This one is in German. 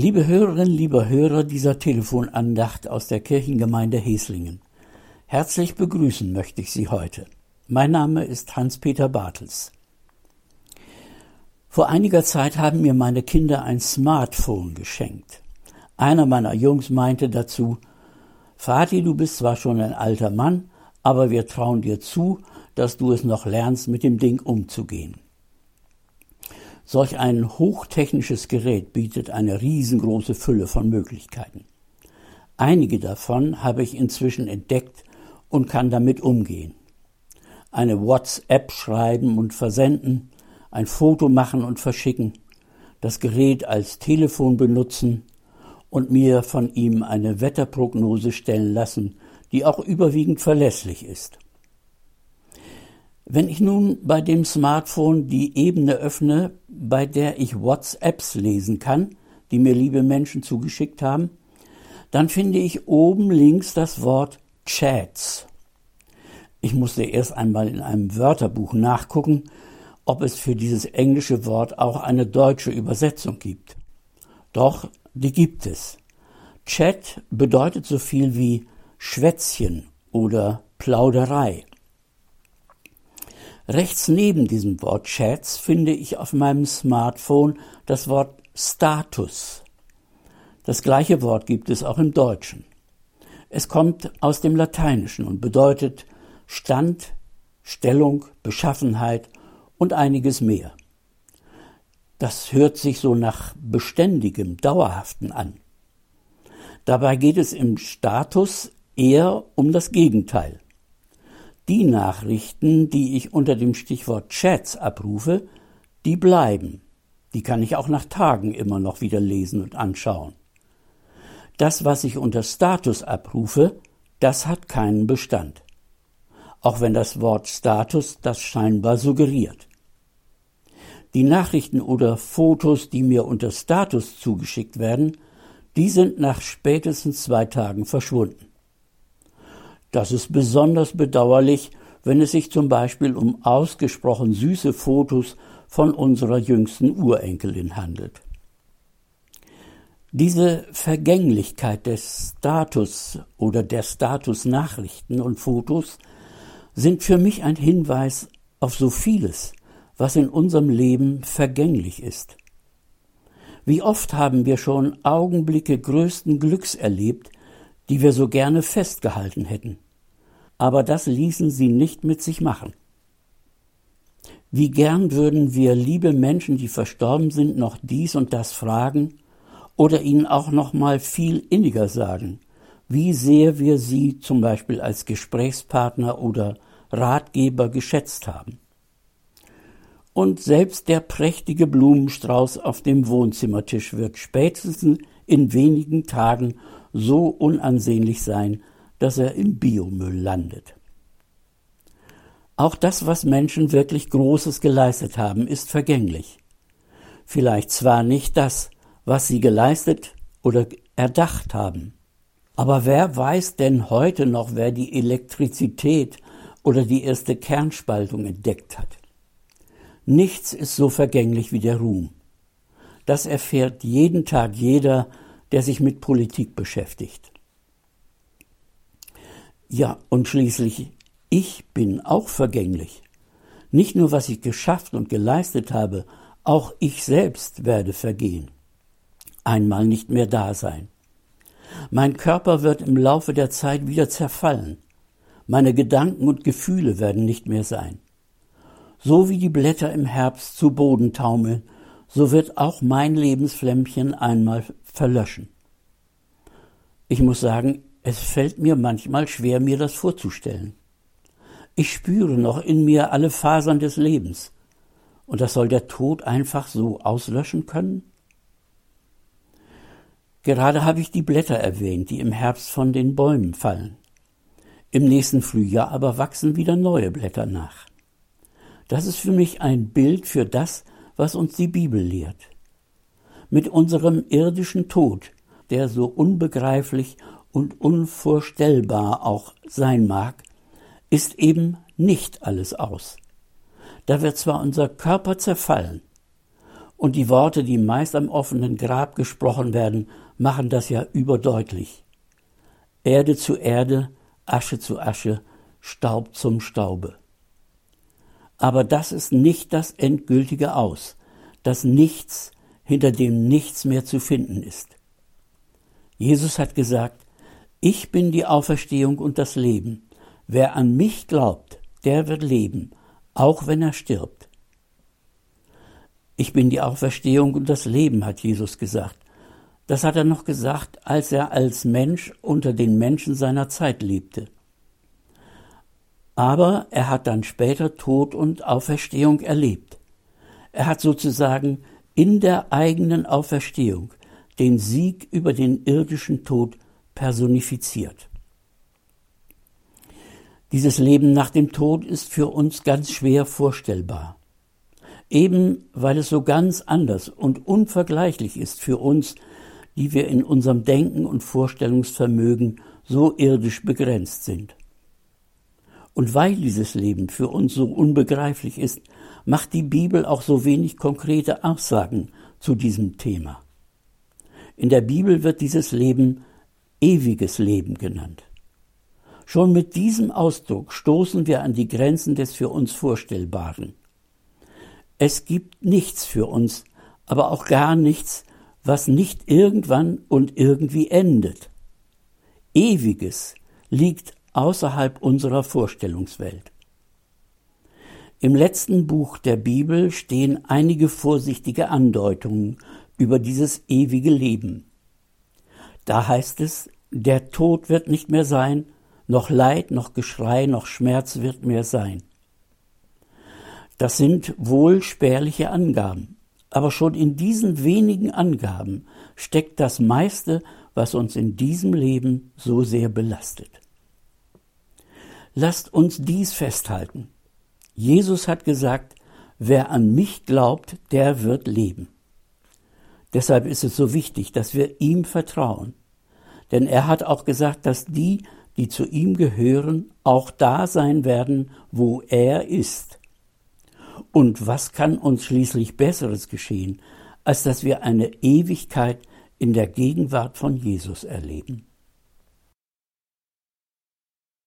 Liebe Hörerinnen, lieber Hörer dieser Telefonandacht aus der Kirchengemeinde Heslingen. Herzlich begrüßen möchte ich Sie heute. Mein Name ist Hans-Peter Bartels. Vor einiger Zeit haben mir meine Kinder ein Smartphone geschenkt. Einer meiner Jungs meinte dazu, Vati, du bist zwar schon ein alter Mann, aber wir trauen dir zu, dass du es noch lernst, mit dem Ding umzugehen. Solch ein hochtechnisches Gerät bietet eine riesengroße Fülle von Möglichkeiten. Einige davon habe ich inzwischen entdeckt und kann damit umgehen. Eine WhatsApp schreiben und versenden, ein Foto machen und verschicken, das Gerät als Telefon benutzen und mir von ihm eine Wetterprognose stellen lassen, die auch überwiegend verlässlich ist. Wenn ich nun bei dem Smartphone die Ebene öffne, bei der ich WhatsApps lesen kann, die mir liebe Menschen zugeschickt haben, dann finde ich oben links das Wort Chats. Ich musste erst einmal in einem Wörterbuch nachgucken, ob es für dieses englische Wort auch eine deutsche Übersetzung gibt. Doch, die gibt es. Chat bedeutet so viel wie Schwätzchen oder Plauderei. Rechts neben diesem Wort Chats finde ich auf meinem Smartphone das Wort Status. Das gleiche Wort gibt es auch im Deutschen. Es kommt aus dem Lateinischen und bedeutet Stand, Stellung, Beschaffenheit und einiges mehr. Das hört sich so nach beständigem, dauerhaften an. Dabei geht es im Status eher um das Gegenteil. Die Nachrichten, die ich unter dem Stichwort Chats abrufe, die bleiben. Die kann ich auch nach Tagen immer noch wieder lesen und anschauen. Das, was ich unter Status abrufe, das hat keinen Bestand. Auch wenn das Wort Status das scheinbar suggeriert. Die Nachrichten oder Fotos, die mir unter Status zugeschickt werden, die sind nach spätestens zwei Tagen verschwunden. Das ist besonders bedauerlich, wenn es sich zum Beispiel um ausgesprochen süße Fotos von unserer jüngsten Urenkelin handelt. Diese Vergänglichkeit des Status oder der Statusnachrichten und Fotos sind für mich ein Hinweis auf so vieles, was in unserem Leben vergänglich ist. Wie oft haben wir schon Augenblicke größten Glücks erlebt, die wir so gerne festgehalten hätten. Aber das ließen sie nicht mit sich machen. Wie gern würden wir liebe Menschen, die verstorben sind, noch dies und das fragen oder ihnen auch noch mal viel inniger sagen, wie sehr wir sie zum Beispiel als Gesprächspartner oder Ratgeber geschätzt haben und selbst der prächtige Blumenstrauß auf dem Wohnzimmertisch wird spätestens in wenigen Tagen so unansehnlich sein, dass er im Biomüll landet. Auch das, was Menschen wirklich Großes geleistet haben, ist vergänglich. Vielleicht zwar nicht das, was sie geleistet oder erdacht haben, aber wer weiß denn heute noch, wer die Elektrizität oder die erste Kernspaltung entdeckt hat? Nichts ist so vergänglich wie der Ruhm. Das erfährt jeden Tag jeder, der sich mit Politik beschäftigt. Ja, und schließlich, ich bin auch vergänglich. Nicht nur, was ich geschafft und geleistet habe, auch ich selbst werde vergehen. Einmal nicht mehr da sein. Mein Körper wird im Laufe der Zeit wieder zerfallen. Meine Gedanken und Gefühle werden nicht mehr sein. So wie die Blätter im Herbst zu Boden taumeln, so wird auch mein Lebensflämmchen einmal verlöschen. Ich muss sagen, es fällt mir manchmal schwer, mir das vorzustellen. Ich spüre noch in mir alle Fasern des Lebens. Und das soll der Tod einfach so auslöschen können? Gerade habe ich die Blätter erwähnt, die im Herbst von den Bäumen fallen. Im nächsten Frühjahr aber wachsen wieder neue Blätter nach. Das ist für mich ein Bild für das, was uns die Bibel lehrt. Mit unserem irdischen Tod, der so unbegreiflich und unvorstellbar auch sein mag, ist eben nicht alles aus. Da wird zwar unser Körper zerfallen, Und die Worte, die meist am offenen Grab gesprochen werden, machen das ja überdeutlich. Erde zu Erde, Asche zu Asche, Staub zum Staube. Aber das ist nicht das endgültige Aus, das Nichts, hinter dem nichts mehr zu finden ist. Jesus hat gesagt, ich bin die Auferstehung und das Leben. Wer an mich glaubt, der wird leben, auch wenn er stirbt. Ich bin die Auferstehung und das Leben, hat Jesus gesagt. Das hat er noch gesagt, als er als Mensch unter den Menschen seiner Zeit lebte. Aber er hat dann später Tod und Auferstehung erlebt. Er hat sozusagen in der eigenen Auferstehung den Sieg über den irdischen Tod personifiziert. Dieses Leben nach dem Tod ist für uns ganz schwer vorstellbar. Eben weil es so ganz anders und unvergleichlich ist für uns, die wir in unserem Denken und Vorstellungsvermögen so irdisch begrenzt sind. Und weil dieses Leben für uns so unbegreiflich ist, macht die Bibel auch so wenig konkrete Aussagen zu diesem Thema. In der Bibel wird dieses Leben ewiges Leben genannt. Schon mit diesem Ausdruck stoßen wir an die Grenzen des für uns Vorstellbaren. Es gibt nichts für uns, aber auch gar nichts, was nicht irgendwann und irgendwie endet. Ewiges liegt außerhalb unserer Vorstellungswelt. Im letzten Buch der Bibel stehen einige vorsichtige Andeutungen über dieses ewige Leben. Da heißt es, der Tod wird nicht mehr sein, noch Leid, noch Geschrei, noch Schmerz wird mehr sein. Das sind wohl spärliche Angaben, aber schon in diesen wenigen Angaben steckt das meiste, was uns in diesem Leben so sehr belastet. Lasst uns dies festhalten. Jesus hat gesagt, wer an mich glaubt, der wird leben. Deshalb ist es so wichtig, dass wir ihm vertrauen. Denn er hat auch gesagt, dass die, die zu ihm gehören, auch da sein werden, wo er ist. Und was kann uns schließlich Besseres geschehen, als dass wir eine Ewigkeit in der Gegenwart von Jesus erleben?